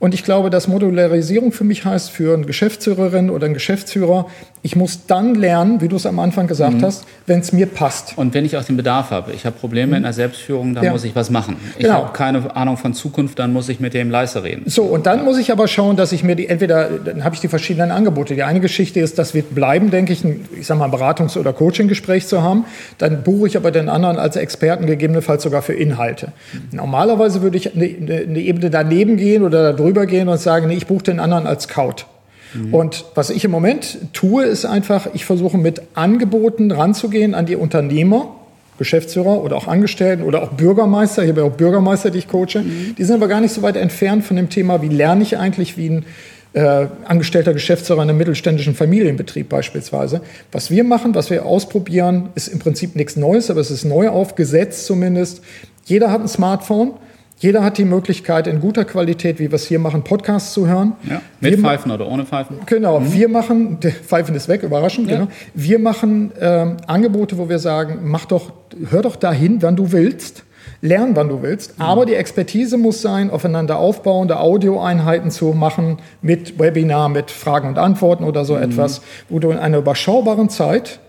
und ich glaube, dass Modularisierung für mich heißt, für eine Geschäftsführerin oder einen Geschäftsführer, ich muss dann lernen, wie du es am Anfang gesagt mhm. hast, wenn es mir passt. Und wenn ich auch den Bedarf habe. Ich habe Probleme mhm. in der Selbstführung, dann ja. muss ich was machen. Ich genau. habe keine Ahnung von Zukunft, dann muss ich mit dem Leister reden. So, und dann ja. muss ich aber schauen, dass ich mir die, entweder, dann habe ich die verschiedenen Angebote. Die eine Geschichte ist, das wird bleiben, denke ich, ein, ich sage mal, ein Beratungs- oder Coaching-Gespräch zu haben. Dann buche ich aber den anderen als Experten gegebenenfalls sogar für Inhalte. Mhm. Normalerweise würde ich eine, eine Ebene daneben gehen oder darüber drüber gehen und sagen, nee, ich buche den anderen als. Mhm. Und was ich im Moment tue, ist einfach, ich versuche mit Angeboten ranzugehen an die Unternehmer, Geschäftsführer oder auch Angestellten oder auch Bürgermeister. Ich habe ja auch Bürgermeister, die ich coache. Mhm. Die sind aber gar nicht so weit entfernt von dem Thema, wie lerne ich eigentlich, wie ein äh, angestellter Geschäftsführer in einem mittelständischen Familienbetrieb beispielsweise. Was wir machen, was wir ausprobieren, ist im Prinzip nichts Neues, aber es ist neu aufgesetzt zumindest. Jeder hat ein Smartphone. Jeder hat die Möglichkeit, in guter Qualität, wie wir es hier machen, Podcasts zu hören. Ja, mit wir Pfeifen oder ohne Pfeifen? Genau, mhm. wir machen, Pfeifen ist weg, überraschend, ja. genau. Wir machen ähm, Angebote, wo wir sagen, mach doch, hör doch dahin, wann du willst. Lern, wann du willst, mhm. aber die Expertise muss sein, aufeinander aufbauende Audioeinheiten zu machen mit Webinar, mit Fragen und Antworten oder so mhm. etwas, wo du in einer überschaubaren Zeit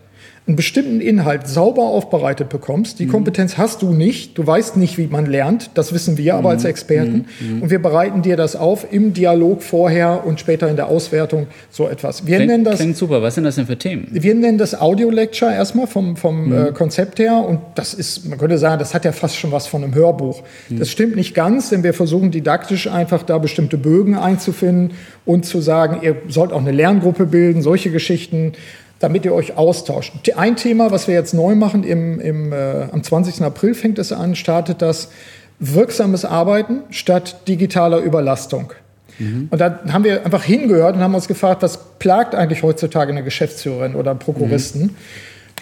einen bestimmten Inhalt sauber aufbereitet bekommst. Die mhm. Kompetenz hast du nicht. Du weißt nicht, wie man lernt. Das wissen wir aber als mhm. Experten. Mhm. mhm. Und wir bereiten dir das auf im Dialog vorher und später in der Auswertung so etwas. Wir klingt, nennen das. Klingt super. Was sind das denn für Themen? Wir nennen das Audio Lecture erstmal vom, vom mhm. äh, Konzept her. Und das ist, man könnte sagen, das hat ja fast schon was von einem Hörbuch. Mhm. Das stimmt nicht ganz, denn wir versuchen didaktisch einfach da bestimmte Bögen einzufinden und zu sagen, ihr sollt auch eine Lerngruppe bilden, solche Geschichten damit ihr euch austauscht. Ein Thema, was wir jetzt neu machen, im, im, äh, am 20. April fängt es an, startet das wirksames Arbeiten statt digitaler Überlastung. Mhm. Und da haben wir einfach hingehört und haben uns gefragt, was plagt eigentlich heutzutage eine Geschäftsführerin oder einen Prokuristen? Mhm.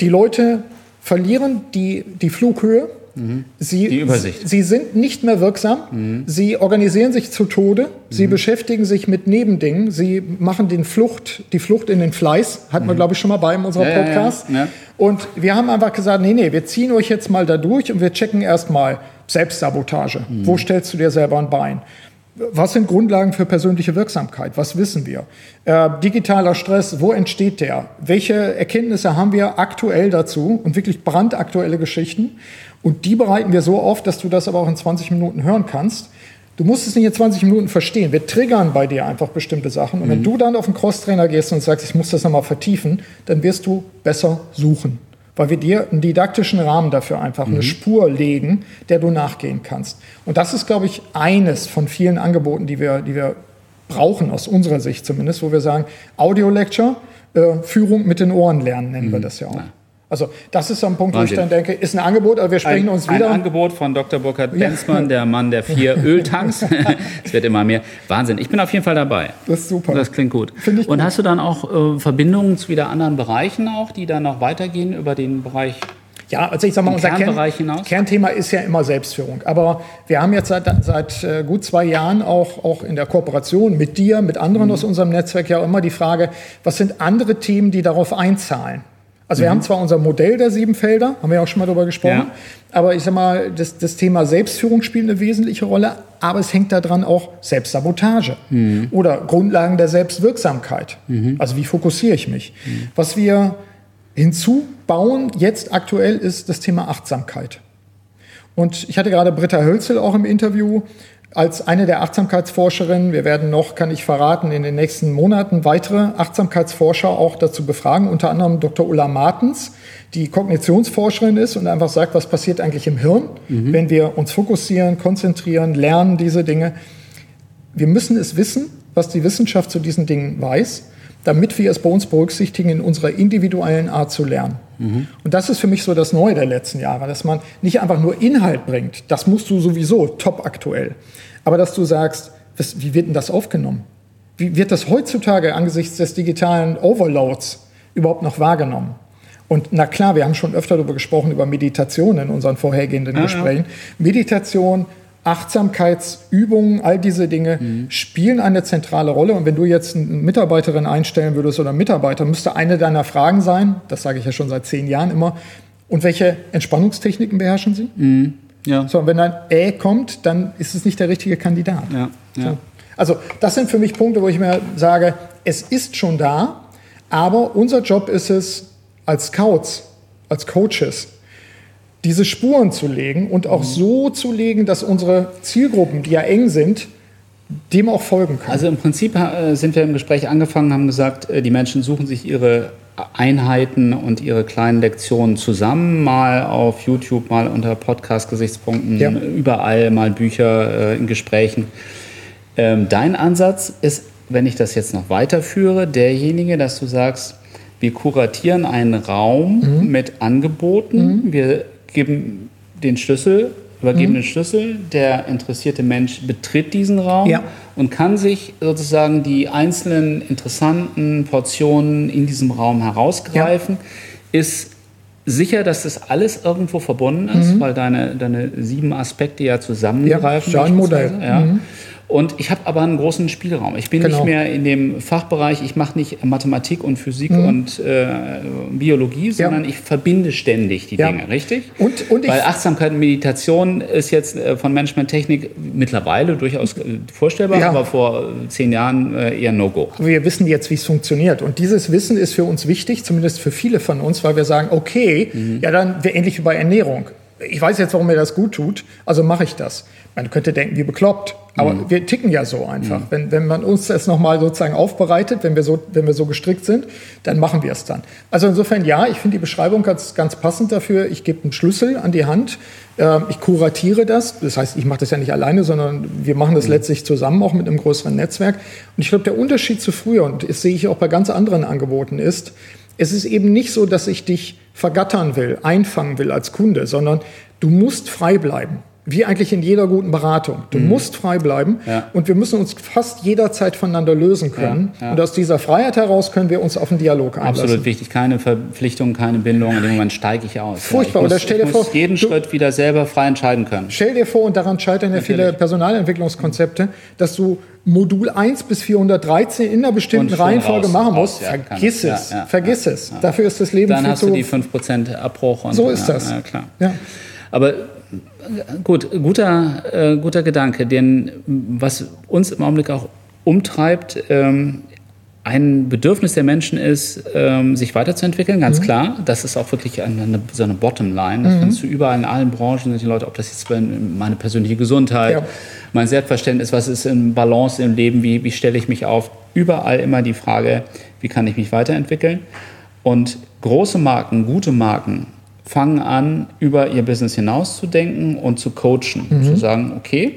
Die Leute verlieren die, die Flughöhe, Mhm. Sie, die Übersicht. Sie sind nicht mehr wirksam. Mhm. Sie organisieren sich zu Tode. Sie mhm. beschäftigen sich mit Nebendingen. Sie machen den Flucht, die Flucht in den Fleiß. Hatten wir, mhm. glaube ich, schon mal bei in unserem ja, Podcast. Ja, ja. Und wir haben einfach gesagt, nee, nee, wir ziehen euch jetzt mal da durch und wir checken erstmal Selbstsabotage. Mhm. Wo stellst du dir selber ein Bein? Was sind Grundlagen für persönliche Wirksamkeit? Was wissen wir? Äh, digitaler Stress, wo entsteht der? Welche Erkenntnisse haben wir aktuell dazu? Und wirklich brandaktuelle Geschichten. Und die bereiten wir so auf, dass du das aber auch in 20 Minuten hören kannst. Du musst es nicht in 20 Minuten verstehen. Wir triggern bei dir einfach bestimmte Sachen. Und mhm. wenn du dann auf einen Crosstrainer gehst und sagst, ich muss das nochmal vertiefen, dann wirst du besser suchen. Weil wir dir einen didaktischen Rahmen dafür einfach, mhm. eine Spur legen, der du nachgehen kannst. Und das ist, glaube ich, eines von vielen Angeboten, die wir, die wir brauchen, aus unserer Sicht zumindest, wo wir sagen, Audio-Lecture, äh, Führung mit den Ohren lernen, nennen mhm. wir das ja auch. Ja. Also das ist so ein Punkt, Wahnsinn. wo ich dann denke, ist ein Angebot, aber wir sprechen ein, uns wieder. Ein Angebot von Dr. Burkhard Benzmann, ja. der Mann der vier Öltanks. es wird immer mehr. Wahnsinn. Ich bin auf jeden Fall dabei. Das ist super. Das klingt gut. Finde ich Und gut. hast du dann auch äh, Verbindungen zu wieder anderen Bereichen auch, die dann noch weitergehen über den Bereich ja, also ich sag mal, unser Kern, Kernthema ist ja immer Selbstführung. Aber wir haben jetzt seit, seit äh, gut zwei Jahren auch, auch in der Kooperation mit dir, mit anderen mhm. aus unserem Netzwerk ja immer die Frage, was sind andere Themen, die darauf einzahlen? Also mhm. wir haben zwar unser Modell der sieben Felder, haben wir auch schon mal darüber gesprochen, ja. aber ich sag mal, das, das Thema Selbstführung spielt eine wesentliche Rolle, aber es hängt daran auch Selbstsabotage mhm. oder Grundlagen der Selbstwirksamkeit. Mhm. Also wie fokussiere ich mich? Mhm. Was wir hinzubauen jetzt aktuell ist das Thema Achtsamkeit. Und ich hatte gerade Britta Hölzel auch im Interview als eine der Achtsamkeitsforscherinnen. Wir werden noch, kann ich verraten, in den nächsten Monaten weitere Achtsamkeitsforscher auch dazu befragen, unter anderem Dr. Ulla Martens, die Kognitionsforscherin ist und einfach sagt, was passiert eigentlich im Hirn, mhm. wenn wir uns fokussieren, konzentrieren, lernen diese Dinge. Wir müssen es wissen, was die Wissenschaft zu diesen Dingen weiß, damit wir es bei uns berücksichtigen in unserer individuellen Art zu lernen. Mhm. Und das ist für mich so das Neue der letzten Jahre, dass man nicht einfach nur Inhalt bringt, das musst du sowieso top aktuell, aber dass du sagst, was, wie wird denn das aufgenommen? Wie wird das heutzutage angesichts des digitalen Overloads überhaupt noch wahrgenommen? Und na klar, wir haben schon öfter darüber gesprochen, über Meditation in unseren vorhergehenden ja, Gesprächen. Ja. Meditation, Achtsamkeitsübungen, all diese Dinge mhm. spielen eine zentrale Rolle. Und wenn du jetzt eine Mitarbeiterin einstellen würdest oder einen Mitarbeiter, müsste eine deiner Fragen sein, das sage ich ja schon seit zehn Jahren immer, und welche Entspannungstechniken beherrschen sie? Mhm. Ja. So, und wenn ein Ä kommt, dann ist es nicht der richtige Kandidat. Ja. Ja. So. Also das sind für mich Punkte, wo ich mir sage, es ist schon da, aber unser Job ist es, als Scouts, als Coaches, diese Spuren zu legen und auch mhm. so zu legen, dass unsere Zielgruppen, die ja eng sind, dem auch folgen können. Also im Prinzip äh, sind wir im Gespräch angefangen, haben gesagt, äh, die Menschen suchen sich ihre Einheiten und ihre kleinen Lektionen zusammen, mal auf YouTube, mal unter Podcast-Gesichtspunkten, ja. überall mal Bücher äh, in Gesprächen. Ähm, dein Ansatz ist, wenn ich das jetzt noch weiterführe, derjenige, dass du sagst, wir kuratieren einen Raum mhm. mit Angeboten. Mhm. Wir geben den Schlüssel, übergeben mhm. den Schlüssel. Der interessierte Mensch betritt diesen Raum ja. und kann sich sozusagen die einzelnen interessanten Portionen in diesem Raum herausgreifen. Ja. Ist sicher, dass das alles irgendwo verbunden ist, mhm. weil deine, deine sieben Aspekte ja zusammengreifen. Ja, ein Modell. Ja. Mhm. Und ich habe aber einen großen Spielraum. Ich bin genau. nicht mehr in dem Fachbereich, ich mache nicht Mathematik und Physik mhm. und äh, Biologie, sondern ja. ich verbinde ständig die ja. Dinge, richtig? Und, und Weil Achtsamkeit und Meditation ist jetzt äh, von Management-Technik mittlerweile durchaus äh, vorstellbar, ja. aber vor zehn Jahren äh, eher No-Go. Wir wissen jetzt, wie es funktioniert. Und dieses Wissen ist für uns wichtig, zumindest für viele von uns, weil wir sagen, okay, mhm. ja dann wäre ähnlich wie bei Ernährung. Ich weiß jetzt, warum mir das gut tut, also mache ich das. Man könnte denken, wie bekloppt. Aber mhm. wir ticken ja so einfach. Mhm. Wenn, wenn man uns das nochmal sozusagen aufbereitet, wenn wir, so, wenn wir so gestrickt sind, dann machen wir es dann. Also insofern ja, ich finde die Beschreibung ganz, ganz passend dafür. Ich gebe einen Schlüssel an die Hand. Äh, ich kuratiere das. Das heißt, ich mache das ja nicht alleine, sondern wir machen das mhm. letztlich zusammen, auch mit einem größeren Netzwerk. Und ich glaube, der Unterschied zu früher, und das sehe ich auch bei ganz anderen Angeboten, ist, es ist eben nicht so, dass ich dich vergattern will, einfangen will als Kunde, sondern du musst frei bleiben wie eigentlich in jeder guten Beratung. Du mhm. musst frei bleiben ja. und wir müssen uns fast jederzeit voneinander lösen können. Ja, ja. Und aus dieser Freiheit heraus können wir uns auf einen Dialog einlassen. Absolut wichtig. Keine Verpflichtung, keine Bindung. In dem Moment steige ich aus. Furchtbar. Ich muss, stell dir ich vor, muss jeden du, Schritt wieder selber frei entscheiden können. Stell dir vor, und daran scheitern ja viele Personalentwicklungskonzepte, dass du Modul 1 bis 413 in einer bestimmten Reihenfolge raus, machen musst. Raus, vergiss es. vergiss es. Dafür ist das Leben Dann viel zu... Dann hast du die 5% Abbruch. Und, so ist das. Ja, klar. Aber Gut, guter, äh, guter Gedanke, denn was uns im Augenblick auch umtreibt, ähm, ein Bedürfnis der Menschen ist, ähm, sich weiterzuentwickeln, ganz mhm. klar. Das ist auch wirklich eine, eine, so eine Bottomline. Das mhm. findest du überall in allen Branchen, sind die Leute, ob das jetzt meine persönliche Gesundheit, ja. mein Selbstverständnis, was ist in Balance im Leben, wie, wie stelle ich mich auf. Überall immer die Frage, wie kann ich mich weiterentwickeln. Und große Marken, gute Marken fangen an, über ihr Business hinauszudenken und zu coachen. Mhm. Zu sagen, okay,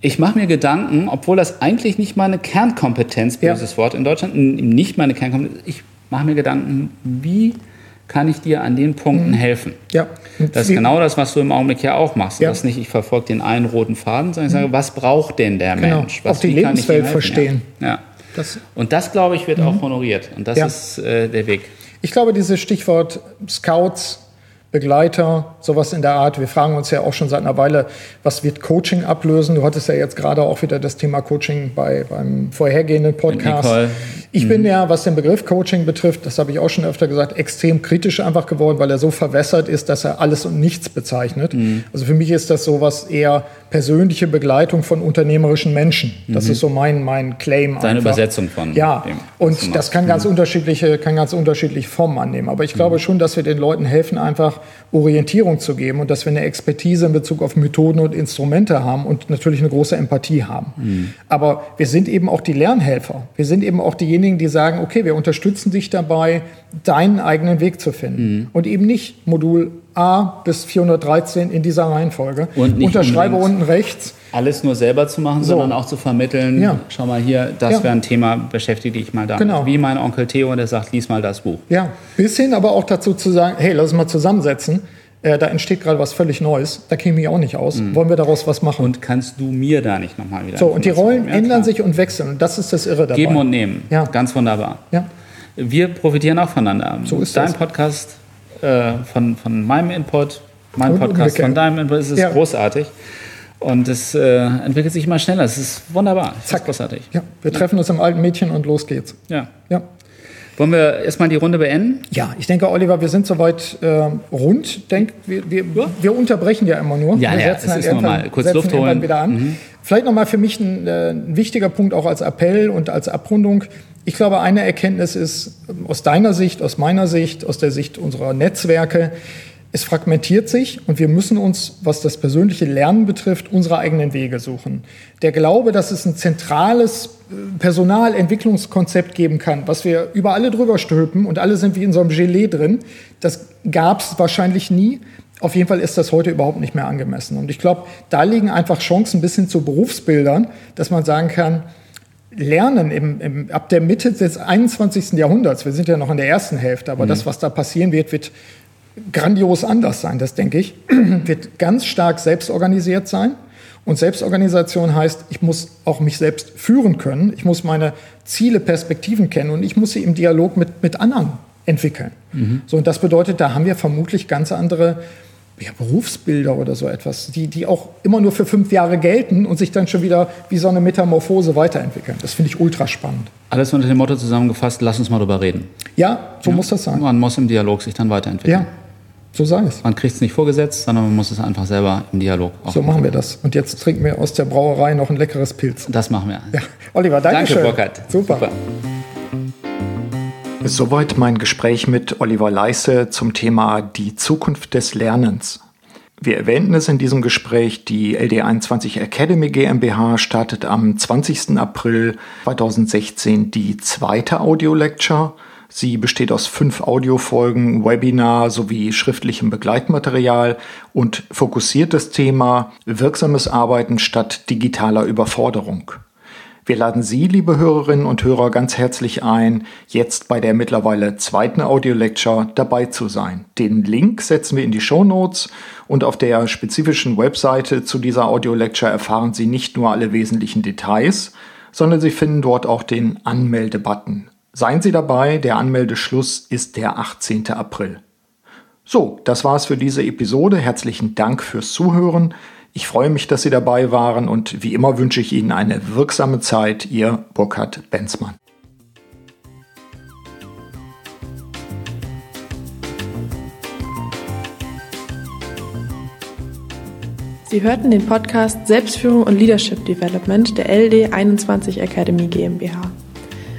ich mache mir Gedanken, obwohl das eigentlich nicht meine Kernkompetenz, böses ja. Wort in Deutschland, nicht meine Kernkompetenz, ich mache mir Gedanken, wie kann ich dir an den Punkten mhm. helfen? Ja. Das ist genau das, was du im Augenblick ja auch machst. Ja. Das ist nicht, ich verfolge den einen roten Faden, sondern ich sage, mhm. was braucht denn der genau. Mensch? Was, auch die Lebenswelt verstehen. Ja. ja. Das und das, glaube ich, wird mhm. auch honoriert. Und das ist äh, der Weg. Ich glaube, dieses Stichwort Scouts, Begleiter, sowas in der Art. Wir fragen uns ja auch schon seit einer Weile, was wird Coaching ablösen? Du hattest ja jetzt gerade auch wieder das Thema Coaching bei, beim vorhergehenden Podcast. Ich bin mhm. ja, was den Begriff Coaching betrifft, das habe ich auch schon öfter gesagt, extrem kritisch einfach geworden, weil er so verwässert ist, dass er alles und nichts bezeichnet. Mhm. Also für mich ist das sowas eher persönliche Begleitung von unternehmerischen Menschen. Das mhm. ist so mein, mein Claim. Deine einfach. Übersetzung von. Ja, dem, und das kann ganz mhm. unterschiedliche, kann ganz unterschiedliche Formen annehmen. Aber ich glaube mhm. schon, dass wir den Leuten helfen, einfach Orientierung zu geben und dass wir eine Expertise in Bezug auf Methoden und Instrumente haben und natürlich eine große Empathie haben. Mhm. Aber wir sind eben auch die Lernhelfer. Wir sind eben auch diejenigen, diejenigen, die sagen, okay, wir unterstützen dich dabei, deinen eigenen Weg zu finden. Mhm. Und eben nicht Modul A bis 413 in dieser Reihenfolge. Und nicht Unterschreibe unten rechts. Alles nur selber zu machen, So. sondern auch zu vermitteln. Ja. Schau mal hier, das Ja. wäre ein Thema, beschäftige dich mal damit. Genau. Wie mein Onkel Theo, der sagt, lies mal das Buch. Ja, bis hin aber auch dazu zu sagen, hey, lass uns mal zusammensetzen. Äh, da entsteht gerade was völlig Neues. Da käme ich auch nicht aus. Wollen wir daraus was machen? Mhm. Und kannst du mir da nicht nochmal wieder so, und die Rollen Ja, ändern sich und wechseln. Und das ist das Irre dabei. Geben und nehmen. Ja. Ganz wunderbar. Ja, Wir profitieren auch voneinander. So ist Dein das. Podcast äh, von, von meinem Input, mein Und Podcast von deinem Input. Es ist Ja. großartig. Und es äh, entwickelt sich immer schneller. Es ist wunderbar. Es Zack. ist großartig. ja. Wir treffen uns im alten Mädchen und los geht's. Ja. Ja. Wollen wir erstmal die Runde beenden? Ja, ich denke, Oliver, wir sind soweit äh, rund. Denk, wir, wir, wir unterbrechen ja immer nur. Ja, wir ja, setzen es ist normal. Kurz setzen Luft holen. Mhm. wieder an. Vielleicht nochmal für mich ein, äh, ein wichtiger Punkt auch als Appell und als Abrundung. Ich glaube, eine Erkenntnis ist ähm, aus deiner Sicht, aus meiner Sicht, aus der Sicht unserer Netzwerke, es fragmentiert sich und wir müssen uns, was das persönliche Lernen betrifft, unsere eigenen Wege suchen. Der Glaube, dass es ein zentrales äh, Personalentwicklungskonzept geben kann, was wir über alle drüber stülpen und alle sind wie in so einem Gelee drin, das gab es wahrscheinlich nie. Auf jeden Fall ist das heute überhaupt nicht mehr angemessen. Und ich glaube, da liegen einfach Chancen bis hin zu Berufsbildern, dass man sagen kann, Lernen im, im, ab der Mitte des 21. Jahrhunderts, wir sind ja noch in der ersten Hälfte, aber das, was da passieren wird, wird grandios anders sein, das denke ich, wird ganz stark selbstorganisiert sein. Und Selbstorganisation heißt, ich muss auch mich selbst führen können, ich muss meine Ziele, Perspektiven kennen und ich muss sie im Dialog mit, mit anderen entwickeln. So, und das bedeutet, da haben wir vermutlich ganz andere ja, Berufsbilder oder so etwas, die, die auch immer nur für fünf Jahre gelten und sich dann schon wieder wie so eine Metamorphose weiterentwickeln. Das finde ich ultra spannend. Alles unter dem Motto zusammengefasst, lass uns mal drüber reden. Ja, so muss das sein. Man muss im Dialog sich dann weiterentwickeln. Ja, so sei es. Man kriegt es nicht vorgesetzt, sondern man muss es einfach selber im Dialog auch So machen wir das. Und jetzt trinken wir aus der Brauerei noch ein leckeres Pilz. Das machen wir. Ja. Oliver, danke Danke, schön. Burkhard. Super. Soweit mein Gespräch mit Oliver Leisse zum Thema die Zukunft des Lernens. Wir erwähnten es in diesem Gespräch, die LD21 Academy GmbH startet am 20. April 2016 die zweite Audio-Lecture. Sie besteht aus fünf Audiofolgen, Webinar sowie schriftlichem Begleitmaterial und fokussiert das Thema wirksames Arbeiten statt digitaler Überforderung. Wir laden Sie, liebe Hörerinnen und Hörer, ganz herzlich ein, jetzt bei der mittlerweile zweiten Audio-Lecture dabei zu sein. Den Link setzen wir in die Show Notes und auf der spezifischen Webseite zu dieser Audio-Lecture erfahren Sie nicht nur alle wesentlichen Details, sondern Sie finden dort auch den Anmelde-Button. Seien Sie dabei, der Anmeldeschluss ist der 18. April. So, das war's für diese Episode. Herzlichen Dank fürs Zuhören. Ich freue mich, dass Sie dabei waren und wie immer wünsche ich Ihnen eine wirksame Zeit. Ihr Burkhard Benzmann. Sie hörten den Podcast Selbstführung und Leadership Development der LD21 Academy GmbH.